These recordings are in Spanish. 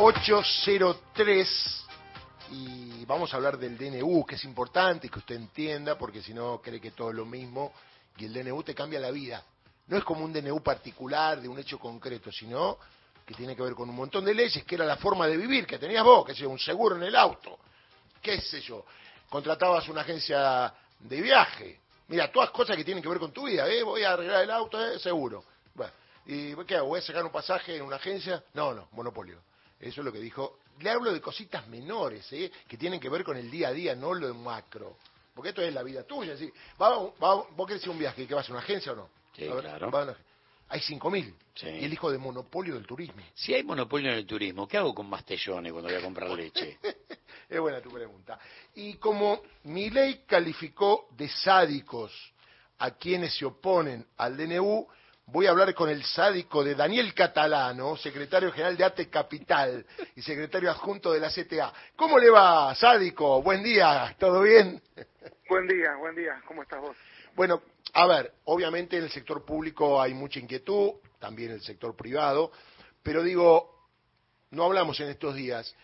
803 y vamos a hablar del DNU, que es importante que usted entienda, porque si no cree que todo es lo mismo y el DNU te cambia la vida. No es como un DNU particular de un hecho concreto, sino que tiene que ver con un montón de leyes, que era la forma de vivir que tenías vos, que sea un seguro en el auto, qué sé yo, contratabas una agencia de viaje, mira, todas cosas que tienen que ver con tu vida, ¿eh? voy a arreglar el auto, ¿eh? seguro. Bueno, ¿y qué hago? ¿Voy a sacar un pasaje en una agencia? No, no, monopolio. Eso es lo que dijo. Le hablo de cositas menores, ¿eh? que tienen que ver con el día a día, no lo de macro. Porque esto es la vida tuya. ¿sí? ¿Va, vos querés ir a un viaje, ¿qué vas a una agencia o no? Sí, claro. hay 5.000. Sí. Y el hijo de monopolio del turismo. Si hay monopolio en el turismo, ¿qué hago con Mastellones cuando voy a comprar leche? es buena tu pregunta. Y como mi ley calificó de sádicos a quienes se oponen al DNU, voy a hablar con el sádico de Daniel Catalano, secretario general de ATE Capital y secretario adjunto de la CTA. ¿Cómo le va, sádico? Buen día, ¿todo bien? Buen día, buen día. ¿Cómo estás vos? Bueno, a ver, obviamente en el sector público hay mucha inquietud, también en el sector privado, pero digo, no hablamos en estos días.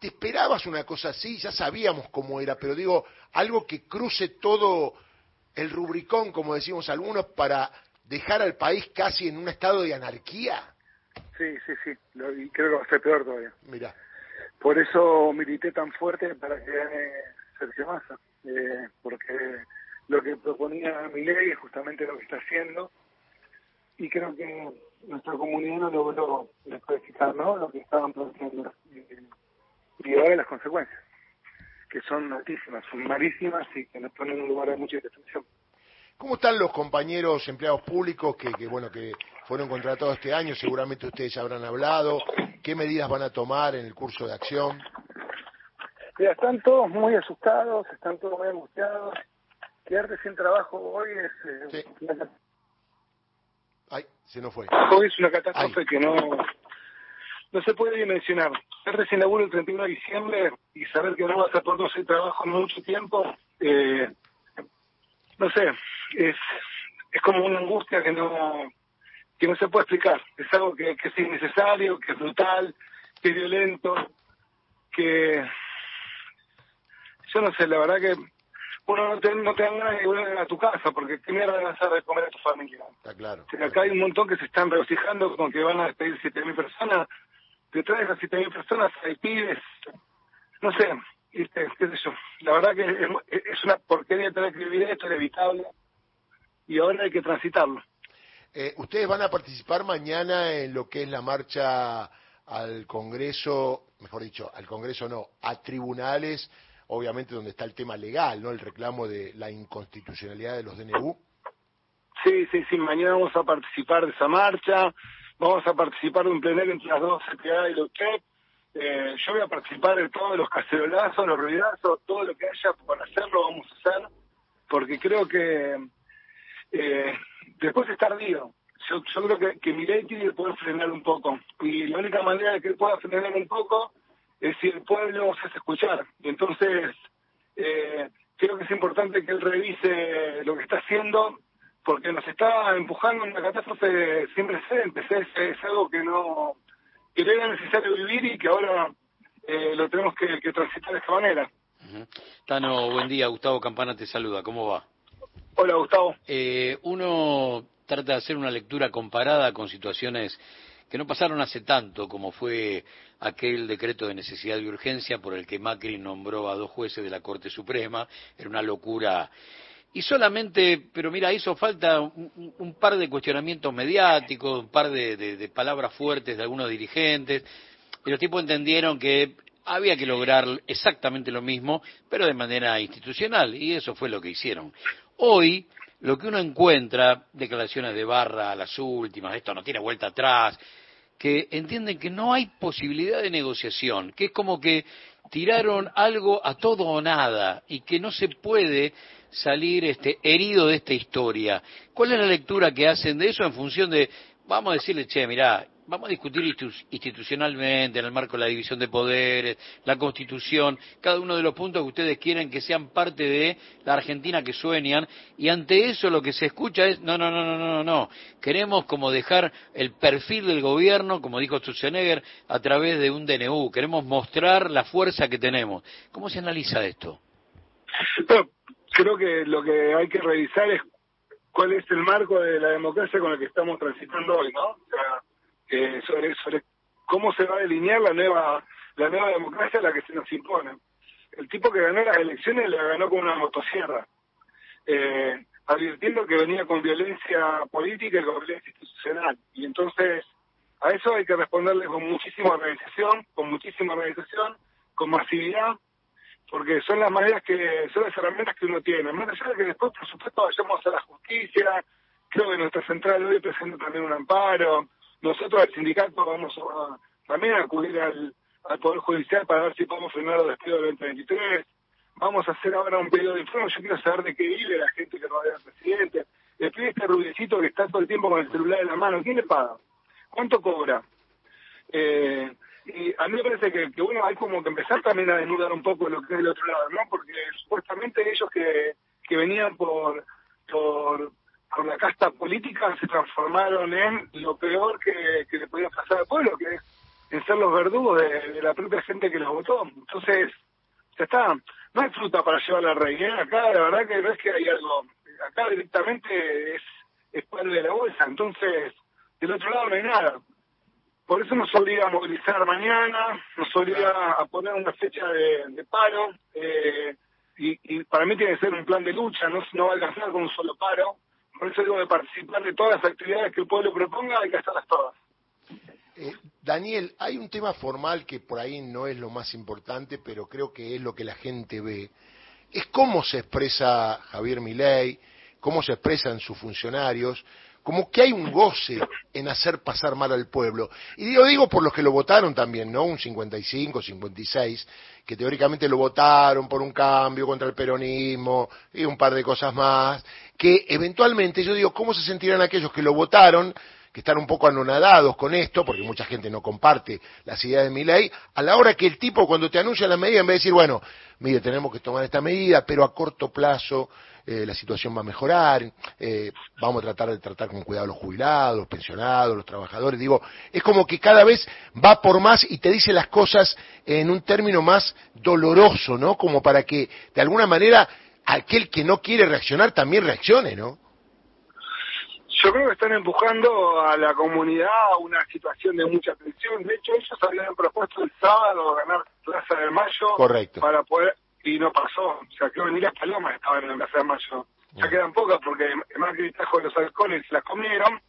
¿Te esperabas una cosa así? Ya sabíamos cómo era, pero digo, algo que cruce todo el rubricón, como decimos algunos, para dejar al país casi en un estado de anarquía? Sí, sí, sí, y creo que va a ser peor todavía. Mira. Por eso milité tan fuerte para que gane Sergio Massa, eh, porque lo que proponía mi ley es justamente lo que está haciendo, y creo que nuestra comunidad no logró descodificar ¿no? lo que estaban planteando y ahora las consecuencias, que son altísimas, son malísimas y que nos ponen en un lugar de mucha destrucción. ¿Cómo están los compañeros empleados públicos que, bueno que fueron contratados este año? Seguramente ustedes habrán hablado. ¿Qué medidas van a tomar en el curso de acción? están todos muy asustados, están todos muy angustiados. Quedarte sin trabajo hoy es... Eh, Ay, se nos fue. Hoy es una catástrofe que no no se puede dimensionar. Ser recién laburo el 31 de diciembre y saber que no vas a poder hacer trabajo en mucho tiempo, eh, no sé, es, es como una angustia que no, que no se puede explicar. Es algo que, que es innecesario, que es brutal, que es violento, que yo no sé, la verdad que uno no te, no te dan ganas de volver a tu casa, porque qué mierda vas a de comer a tu familia. Está claro. acá hay un montón que se están regocijando con que van a despedir 7.000 personas, detrás de esas 7.000 personas hay pibes, no sé, qué sé yo. La verdad que es, una porquería tener que vivir esto, es inevitable y ahora hay que transitarlo. Eh, ¿Ustedes van a participar mañana en lo que es la marcha al Congreso, mejor dicho, al Congreso no, a tribunales, obviamente donde está el tema legal, ¿no? El reclamo de la inconstitucionalidad de los DNU. Sí, sí, sí, mañana vamos a participar de esa marcha, vamos a participar de un plenario entre las dos CTA y los CHEP, eh, yo voy a participar de todos los cacerolazos, los ruidazos, todo lo que haya para hacerlo vamos a hacer, porque creo que eh, después es tardío. Yo, yo creo que, que mi ley tiene que poder frenar un poco. Y la única manera de que él pueda frenar un poco es si el pueblo se hace escuchar. Y entonces, eh, creo que es importante que él revise lo que está haciendo, porque nos está empujando en una catástrofe sin precedentes. Es, es algo que no que era necesario vivir y que ahora eh, lo tenemos que, transitar de esta manera. Tano, buen día. Gustavo Campana te saluda. ¿Cómo va? Hola, Gustavo. Eh, uno trata de hacer una lectura comparada con situaciones que no pasaron hace tanto, como fue aquel decreto de necesidad y urgencia por el que Macri nombró a dos jueces de la Corte Suprema. Era una locura. Y solamente, pero mira, hizo falta un, par de cuestionamientos mediáticos, un par de, palabras fuertes de algunos dirigentes, y los tipos entendieron que había que lograr exactamente lo mismo, pero de manera institucional, y eso fue lo que hicieron. Hoy, lo que uno encuentra, declaraciones de barra las últimas, esto no tiene vuelta atrás, que entienden que no hay posibilidad de negociación, que es como que tiraron algo a todo o nada y que no se puede salir este, herido de esta historia. ¿Cuál es la lectura que hacen de eso en función de, vamos a decirle, che, mirá, vamos a discutir institucionalmente, en el marco de la división de poderes, la constitución, cada uno de los puntos que ustedes quieren que sean parte de la Argentina que sueñan, y ante eso lo que se escucha es, no, no, no, no, no, no, queremos como dejar el perfil del gobierno, como dijo Schwarzenegger, a través de un DNU, queremos mostrar la fuerza que tenemos. ¿Cómo se analiza esto? Creo que lo que hay que revisar es cuál es el marco de la democracia con el que estamos transitando hoy, ¿no? eh, sobre, sobre cómo se va a delinear la nueva, la nueva democracia a la que se nos impone. El tipo que ganó las elecciones la ganó con una motosierra, eh, advirtiendo que venía con violencia política y con violencia institucional. Y entonces a eso hay que responderle con muchísima organización, con muchísima organización, con masividad, porque son las maneras que, son las herramientas que uno tiene. Más allá de que después, por supuesto, vayamos a la justicia, creo que nuestra central hoy presenta también un amparo, nosotros, el sindicato, vamos a, también a acudir al, Poder Judicial para ver si podemos frenar los despidos del 2023. Vamos a hacer ahora un pedido de informe. Yo quiero saber de qué vive la gente que rodea al presidente. Le pide este rubiecito que está todo el tiempo con el celular en la mano. ¿Quién le paga? ¿Cuánto cobra? Eh, y a mí me parece que, que, bueno, hay como que empezar también a desnudar un poco lo que es el otro lado, ¿no? Porque supuestamente ellos que, que venían por, por la casta política se transformaron en lo peor que, le podía pasar al pueblo, que es en ser los verdugos de, la propia gente que los votó. Entonces, ya está, no hay fruta para llevar la. ¿eh? Acá la verdad que no es que hay algo, acá directamente es, es padre de la bolsa, entonces del otro lado no hay nada. Por eso nos obliga a movilizar mañana, nos obliga a poner una fecha de, paro, eh, y, para mí tiene que ser un plan de lucha, no, no va a alcanzar con un solo paro, por eso digo de participar de todas las actividades que el pueblo proponga, hay que hacerlas todas. Eh, Daniel, hay un tema formal que por ahí no es lo más importante, pero creo que es lo que la gente ve. Es cómo se expresa Javier Milei, cómo se expresan sus funcionarios, como que hay un goce en hacer pasar mal al pueblo. Y lo digo por los que lo votaron también, ¿no? Un 55, 56, que teóricamente lo votaron por un cambio contra el peronismo y un par de cosas más, que eventualmente yo digo, ¿cómo se sentirán aquellos que lo votaron? Que están un poco anonadados con esto, porque mucha gente no comparte las ideas de mi ley, a la hora que el tipo cuando te anuncia la medida, en vez de decir, bueno, mire, tenemos que tomar esta medida, pero a corto plazo eh, la situación va a mejorar, eh, vamos a tratar de tratar con cuidado a los jubilados, los pensionados, los trabajadores. Digo, es como que cada vez va por más y te dice las cosas en un término más doloroso, ¿no? Como para que de alguna manera aquel que no quiere reaccionar también reaccione, ¿no? Yo creo que están empujando a la comunidad a una situación de mucha tensión. De hecho, ellos habían propuesto el sábado ganar Plaza de Mayo Correcto. para poder y no pasó. O sea, que ni las palomas estaban en la Plaza de Mayo. Ya quedan pocas porque Macri trajo los halcones las comieron,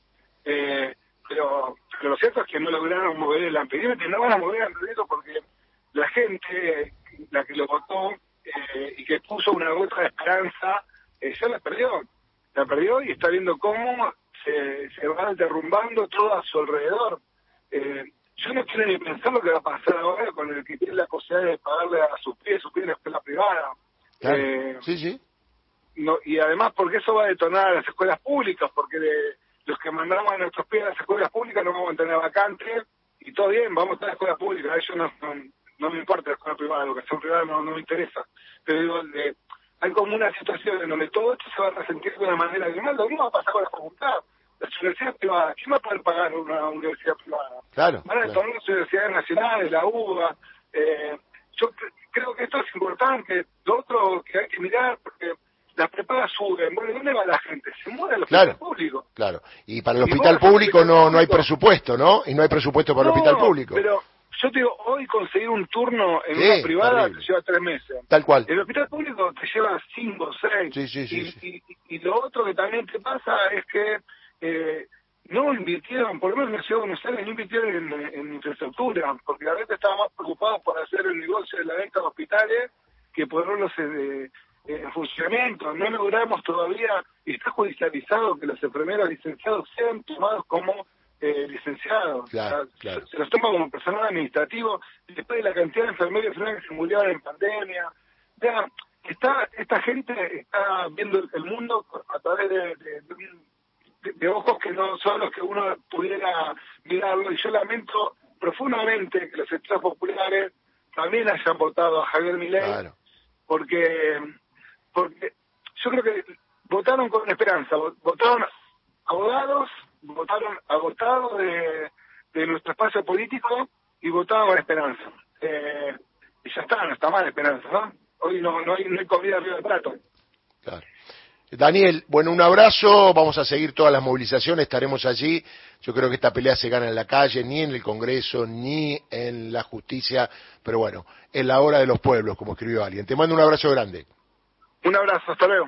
eh, pero, pero lo cierto es que no lograron mover el amperímetro y no van a mover el amperímetro porque la gente, la que lo votó eh, y que puso una gota de esperanza, eh, ya la perdió. La perdió y está viendo cómo se, se va derrumbando todo a su alrededor. Eh, yo no quiero ni pensar lo que va a pasar ahora con el que tiene la posibilidad de pagarle a sus pies, sus pies la escuela privada. Eh, sí, sí. No, y además porque eso va a detonar a las escuelas públicas, porque de, los que mandamos a nuestros pies a las escuelas públicas no vamos a tener vacantes, y todo bien, vamos a estar en escuelas públicas, a ellos no, no, me importa la escuela privada, la educación privada no, no me interesa. Pero digo, hay como una situación en donde todo esto se va a resentir de una manera que mismo va a pasar con la facultad las universidades privadas, ¿quién va a poder pagar una universidad privada? Claro. Van a claro. las universidades nacionales, la UBA. Eh, yo creo que esto es importante. Lo otro que hay que mirar, porque las prepagas suben. Bueno, ¿dónde va la gente? Se muere el hospital público. Claro. Y para el hospital público no, no hay presupuesto, ¿no? Y no hay presupuesto para el hospital público. Pero yo te digo, hoy conseguir un turno en una privada te lleva tres meses. Tal cual. El hospital público te lleva cinco, seis. Sí, sí, sí, y, y, lo otro que también te pasa es que eh, no invirtieron, por lo menos en la ciudad de Buenos Aires, no invirtieron en, infraestructura, porque la gente estaba más preocupada por hacer el negocio de la venta de hospitales que ponerlos en, en funcionamiento. No logramos todavía, y está judicializado que los enfermeros licenciados sean tomados como eh, licenciados. Se los toma como personal administrativo después de la cantidad de enfermeros que se murieron en pandemia. Ya, está, esta gente está viendo el mundo a través de, de, de, ojos que no son los que uno pudiera mirarlo. Y yo lamento profundamente que los sectores populares también hayan votado a Javier Milei, porque, porque yo creo que votaron con esperanza, votaron abogados, votaron agotados de, de nuestro espacio político y votaron con esperanza. Eh, y ya está, no está mal esperanza, ¿no? Hoy no, no, hay, no hay comida arriba del plato. Claro. Daniel, bueno, un abrazo, vamos a seguir todas las movilizaciones, estaremos allí. Yo creo que esta pelea se gana en la calle, ni en el Congreso, ni en la justicia, pero bueno, es la hora de los pueblos, como escribió alguien. Te mando un abrazo grande. Un abrazo, hasta luego.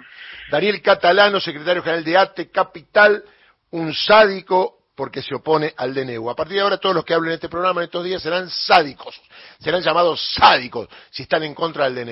Daniel Catalano, secretario general de ATE Capital, un sádico porque se opone al DNU. A partir de ahora todos los que hablen en este programa en estos días serán sádicos, serán llamados sádicos si están en contra del DNU.